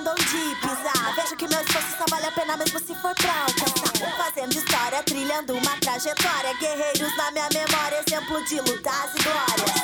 sabendo onde pisar. Vejo que meu esforço só vale a pena mesmo se for pra alcançar. Fazendo história, trilhando uma trajetória. Guerreiros na minha memória, exemplo de lutas e glórias.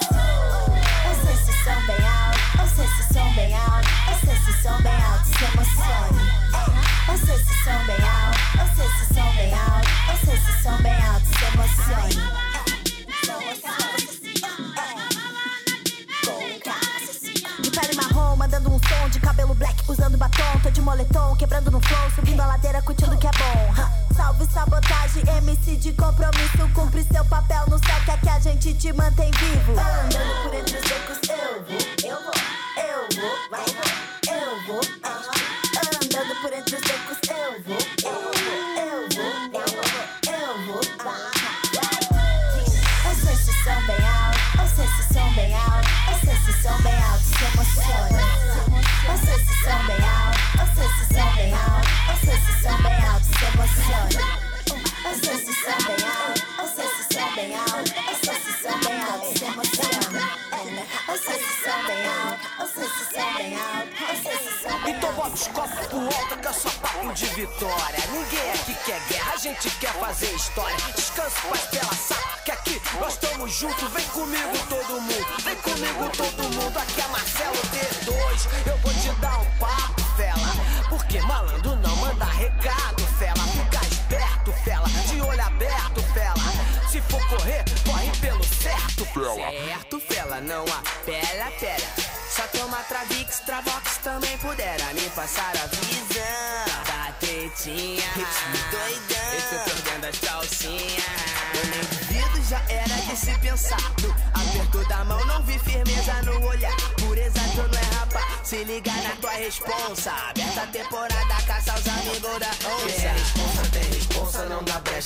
Pele marrom, mandando um som de cabelo black, usando batom, tô de moletom, quebrando no flow, subindo a ladeira, curtindo que é bom. Ha. Salve sabotagem, MC de compromisso, cumpre seu papel no céu, que a gente te mantém vivo. Andando por entre os becos, eu vou, eu vou, eu vou, vai, eu vou. ah. Então bota os copos pro alto que é só papo de vitória. Ninguém aqui quer guerra, a gente quer fazer história. Descanso, paz pela saca, que aqui nós estamos juntos. Vem comigo todo mundo, vem comigo todo mundo. Aqui é Marcelo D2, eu vou te dar um papo, fela. Porque malandro não manda recado, fela. Fica esperto, fela, de olho aberto, fela. Se for correr, corre pelo certo, fela. Certo, fela, não apela, pera. Travix, Travox também pudera me passar a visão da tetinha. Ritmo doidão, esse perdendo as calcinhas. Eu nem duvido, já era de se pensado. Aperto da mão, não vi firmeza no olhar. Pureza, tu não é rapaz. Se liga na tua responsa. Aberta a temporada, caça os amigos da onça. É responsa, tem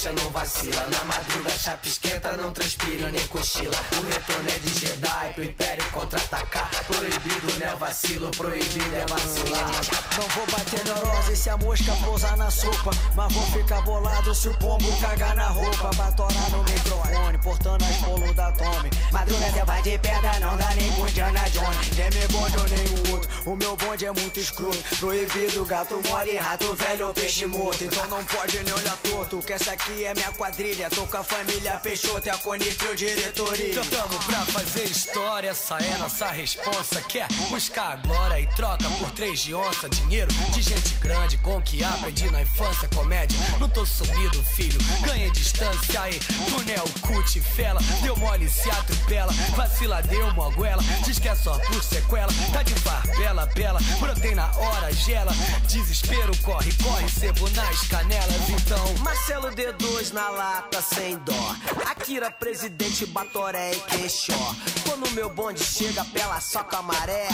responsa, não vacila. Na madruga, chapa esquenta, não transpira nem cochila. O retorno é de Jedi pro Império contra-atacar. Proibido não é vacilo, proibido é vacilar. Não vou bater neurose se a mosca pousar na sopa. Mas vou ficar bolado se o pombo cagar na roupa. Batorar no microfone, portando as bolos da Tommy. Madruga até vai de pedra, não dá nem com Indiana Jones. Nem me bonde ou nenhum outro. O meu bonde é muito escroto. Proibido, gato mole, rato velho ou peixe morto. Então não pode nem olhar torto. Que essa aqui é minha quadrilha. Tô com a família Peixoto e a Conifrio diretoria. Tamo pra fazer história, essa é nossa responsa. Quer buscar a glória e troca por três de onça. Dinheiro de gente grande com que aprendi na infância. Comédia, não tô sumido, filho. Ganhei distância aí. Tunel, cut, fela. Deu mole, se atropela. Vacila, deu moguela. Diz que é só por sequela. Tá de barbela, bela. Brotei na hora, gela. Desespero, corre, corre. Sebo nas canelas, então. Marcelo D2 na lata sem dó. Akira, presidente, Batoré e Queixó. Quando meu bonde chega pela soca amarela.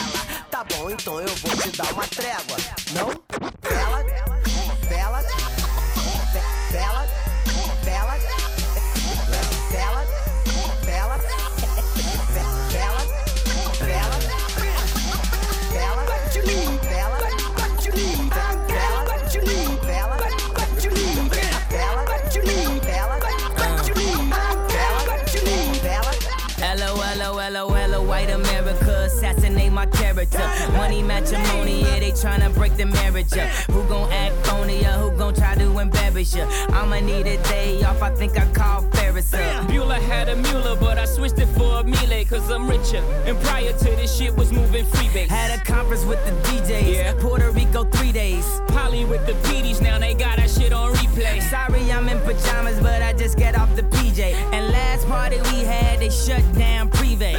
Tá bom, então eu vou te dar uma trégua. Não? Bela, bela, be- bela, bela, white America, assassinate my character. Money matrimony, yeah, they tryna break the marriage up. Who gon' act phony or who gon' try to embarrass you? I'ma need a day off, I think I called Ferris up. Bueller had a Mueller, but I switched it for a Miele, cause I'm richer. And prior to this shit was moving freebase. Had a conference with the DJs, Yeah. Puerto Rico three days. Polly with the PDs, now they got that shit on replay. Sorry, I'm in pajamas, but I just get off the PJ. And last party we had, they shut down Privé.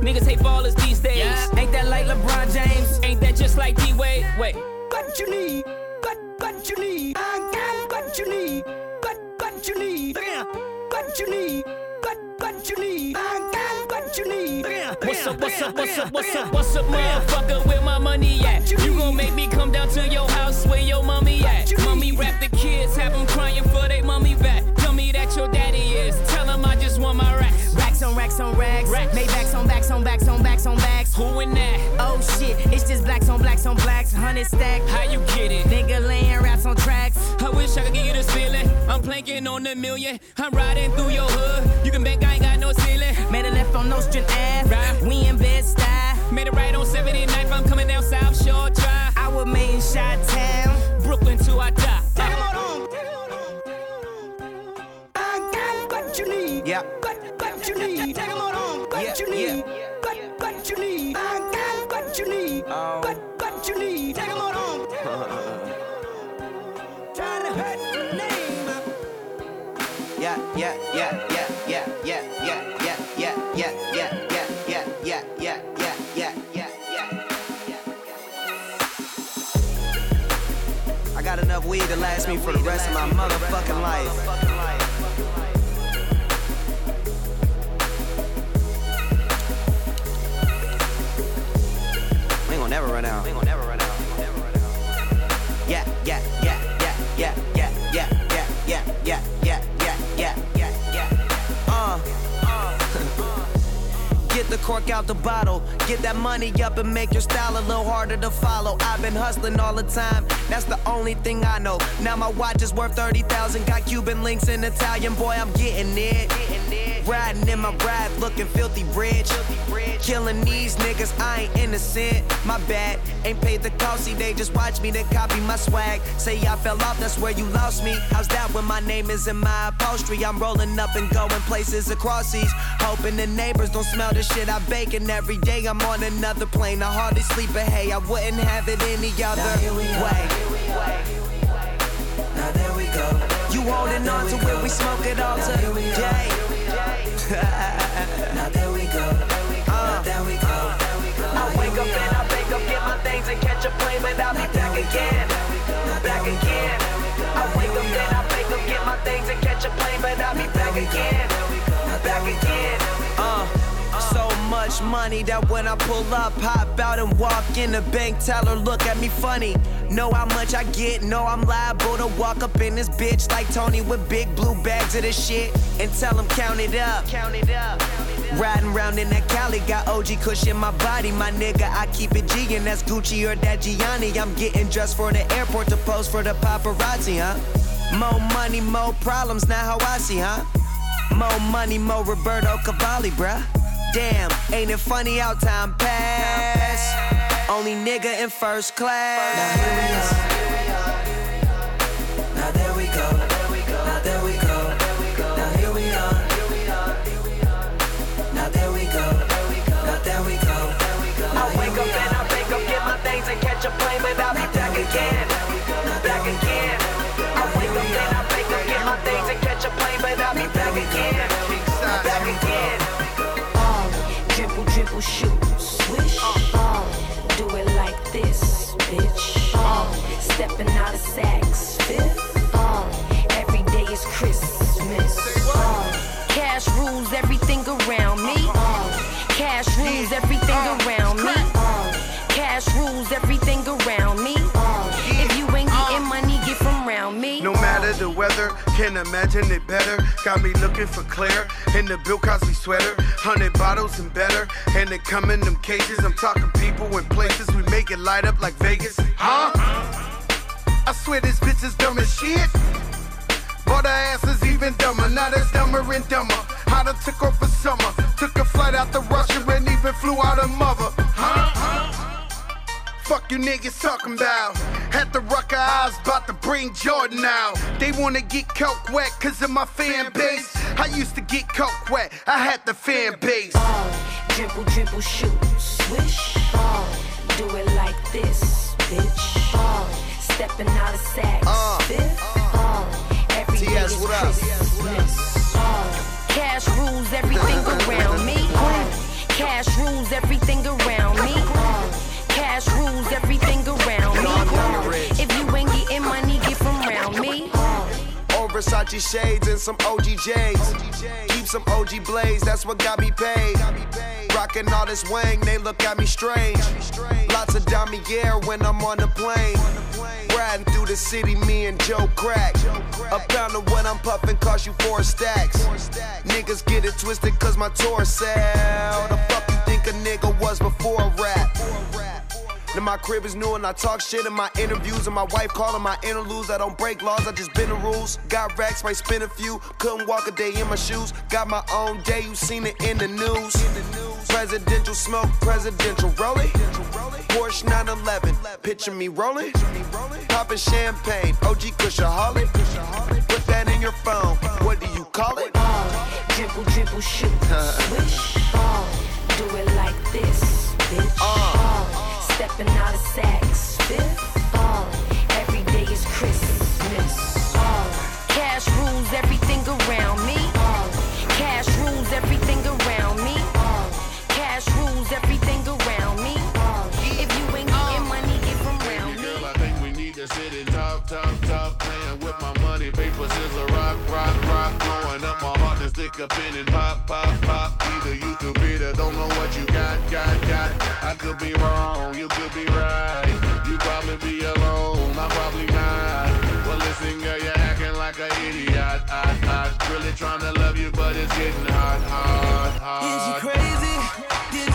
Niggas hate ballers these days. Yeah. Ain't that like LeBron James? Ain't that just like D Wade? Wait. What you need? What what you need? I got what you need. What what you need? What you need? What what what you need. I got what you need. What's up, what's up, what's up, what's up, what's up, motherfucker? Blacks. Hundred stack. How you get it? Nigga laying raps on tracks. I wish I could give you this feeling. I'm planking on a million. I'm riding through your hood. You can bet I ain't got no ceiling. Made a left on Nostrand Ave. Right. We in Bed-Stuy. Made it right on 79th. I'm coming down South Shore Drive. I was made in Shot Town. Brooklyn to I die. Take 'em on. I got what you need. Yeah. Yeah, yeah, yeah, yeah, yeah, yeah, yeah, yeah, yeah, yeah, yeah, yeah, yeah, yeah, yeah, yeah, yeah, yeah. I got enough weed to last me for the rest of my motherfucking life. Ain't gonna never run out. The cork out the bottle. Get that money up and make your style a little harder to follow. I've been hustling all the time. That's the only thing I know. Now my watch is worth 30,000. Got Cuban links in Italian. Boy, I'm getting it. Riding in my ride, looking filthy rich. Killing these niggas, I ain't innocent. My bad, ain't paid the cost. See, they just watch me, they copy my swag. Say I fell off, that's where you lost me. How's that when my name is in my upholstery? I'm rolling up and going places across seas. Hoping the neighbors don't smell the shit I bake. And every day I'm on another plane. I hardly sleep, but hey, I wouldn't have it any other way. Now there we go. You holding on to it, we smoke it all today. Now there we go. Now there we go. I wake up and I wake up, get my things and catch a plane, but I'll be back again. Back again. I wake up and I wake up, get my things and catch a plane, but I'll be back again. Much money that when I pull up, hop out and walk in the bank teller, look at me funny. Know how much I get, know I'm liable to walk up in this bitch like Tony with big blue bags of this shit and tell him count it up. Count it up. Riding around in that Cali, got OG Kush in my body, my nigga. I keep it G, and that's Gucci or that Gianni. I'm getting dressed for the airport to pose for the paparazzi, huh? More money, more problems, now how I see, huh? More money, more Roberto Cavalli, bruh. Damn, ain't it funny how time pass? Only nigga in first class. Rules everything around me. If you ain't getting money, get from around me. No matter the weather, can't imagine it better. Got me looking for Claire in the Bill Cosby sweater. Hundred bottles and better, and they come in them cases. I'm talking people and places. We make it light up like Vegas. Huh? I swear this bitch is dumb as shit. But her ass is even dumber. Now that's dumber and dumber. I done took off for summer. Took a flight out to Russia and even flew out of mother. Huh? Fuck you niggas talking about. Had the Rucker eyes, about to bring Jordan out. They wanna get coke wet cause of my fan base. I used to get coke wet, I had the fan base. Uh, dribble, dribble, shoot, swish. Uh, do it like this, bitch. Uh, stepping out of Saks Uh. Fifth. Uh, every day TS, is what up? Christmas. Uh, cash rules everything around me. Uh, cash rules everything around me. Cash rules everything around me. If you ain't getting money, get from around me. Uh, Versace shades and some OG J's. Keep some OG blaze, that's what got me paid. Rockin' all this wang, they look at me strange. Lots of Damier when I'm on the plane. Riding through the city, me and Joe Crack. A pound of what I'm puffin' cost you four stacks. Niggas get it twisted cause my tour sell. The fuck you think a nigga was before rap? Then my crib is new and I talk shit in my interviews. And my wife calling my interludes. I don't break laws, I just bend the rules. Got racks, might spin a few. Couldn't walk a day in my shoes. Got my own day, you seen it in the news. In the news. Presidential smoke, presidential rolling. Porsche 911, picture me rolling. Popping champagne, OG Kushaholic. Put that in your phone, what do you call it? Dribble, dribble, shoot, swish. Uh, do it like this, bitch. Uh, stepping out of Saks. Uh, every day is Christmas. Uh, cash rules everything around me. Uh, cash rules everything around money, paper, scissors, rock, rock, rock. Blowing up my heart and stick a pin and pop, pop, pop. Either you could be the don't know what you got, got, got. I could be wrong, you could be right. You probably be alone, I'm probably not. Well, listen, girl, you're acting like an idiot. I, I, really trying to love you, but it's getting hard, hard, hard. Is you crazy? Did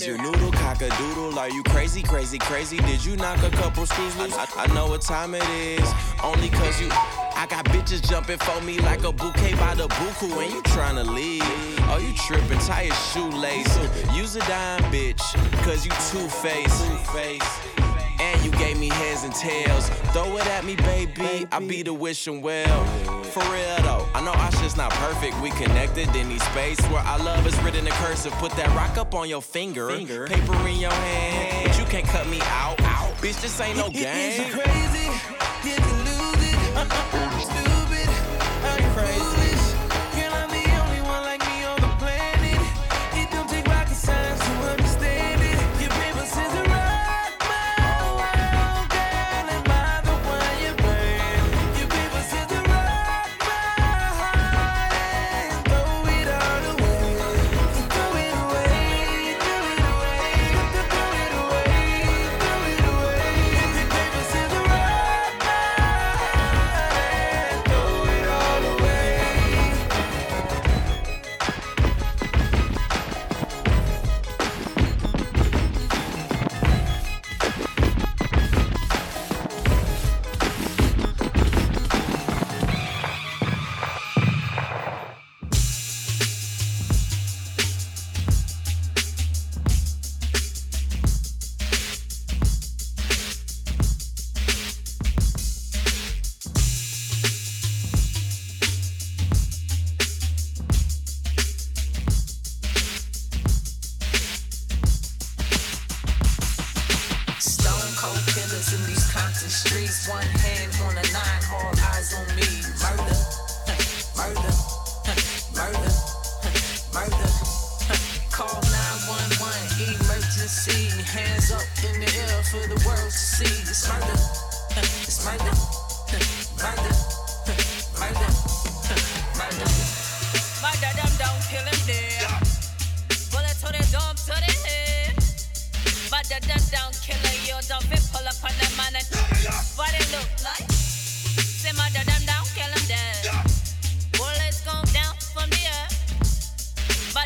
is your noodle cock-a-doodle. Are you crazy, crazy, crazy? Did you knock a couple screws loose? I, I know what time it is, only cause you. I got bitches jumping for me like a bouquet by the buku, and you tryna leave. Oh, you tripping, tie your shoelace. Use a dime, bitch, cause you two-faced. You gave me heads and tails. Throw it at me, baby. I be the wishing well. For real though, I know our shit's not perfect. We connected in these space where our love is written in cursive. Put that rock up on your finger, paper in your hand, but you can't cut me out. Bitch, this ain't no game.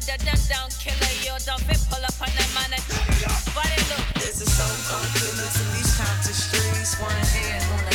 Murder them down, killer you. Don't be pull up on them man what it look. There's a soul called killers in these Compton streets. One hand on the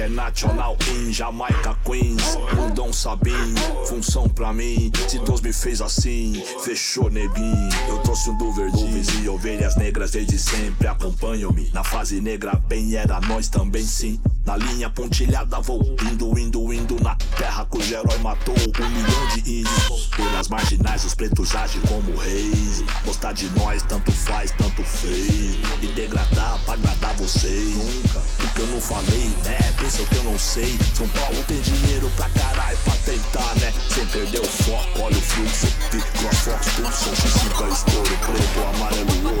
funk internacional em Jamaica, Queens. Mundão Sabim, função pra mim. Se Deus me fez assim, fechou neguinho. Eu trouxe um do verdinho e ovelhas negras desde sempre. Acompanham-me na fase negra, bem era nós também sim. Na linha pontilhada vou indo, indo, indo na terra cujo herói matou um milhão de índios. Pelas marginais os pretos agem como reis. Gostar de nós tanto faz, tanto fez. E degradar pra agradar vocês. Nunca, porque eu não falei, né? Pensam que eu não sei. São Paulo tem dinheiro pra caralho pra tentar, né? Sem perder o foco, olha o fluxo. Vi Cross Fox, Tucson, X5, estouro, preto, amarelo, ouro.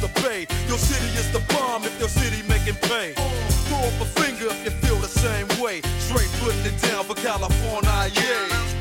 the Bay. Your city is the bomb if your city making pay. Throw up a finger if you feel the same way. Straight putting it down for California, yeah.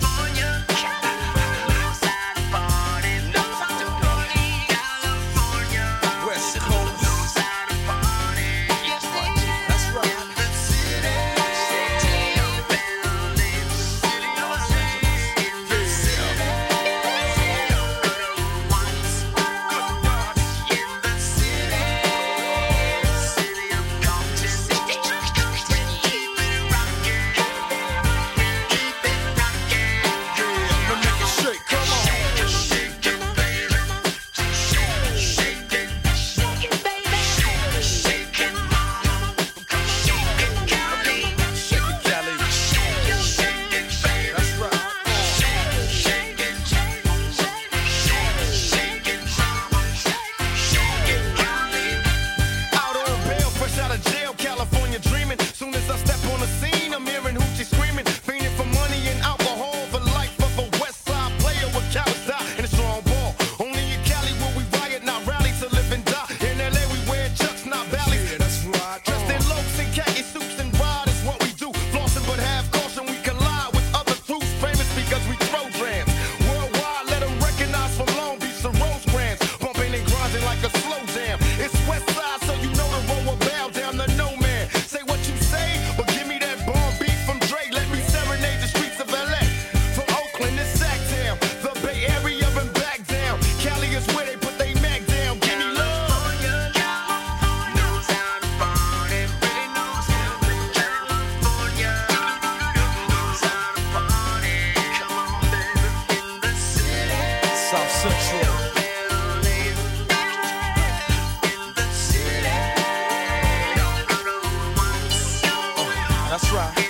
That's right.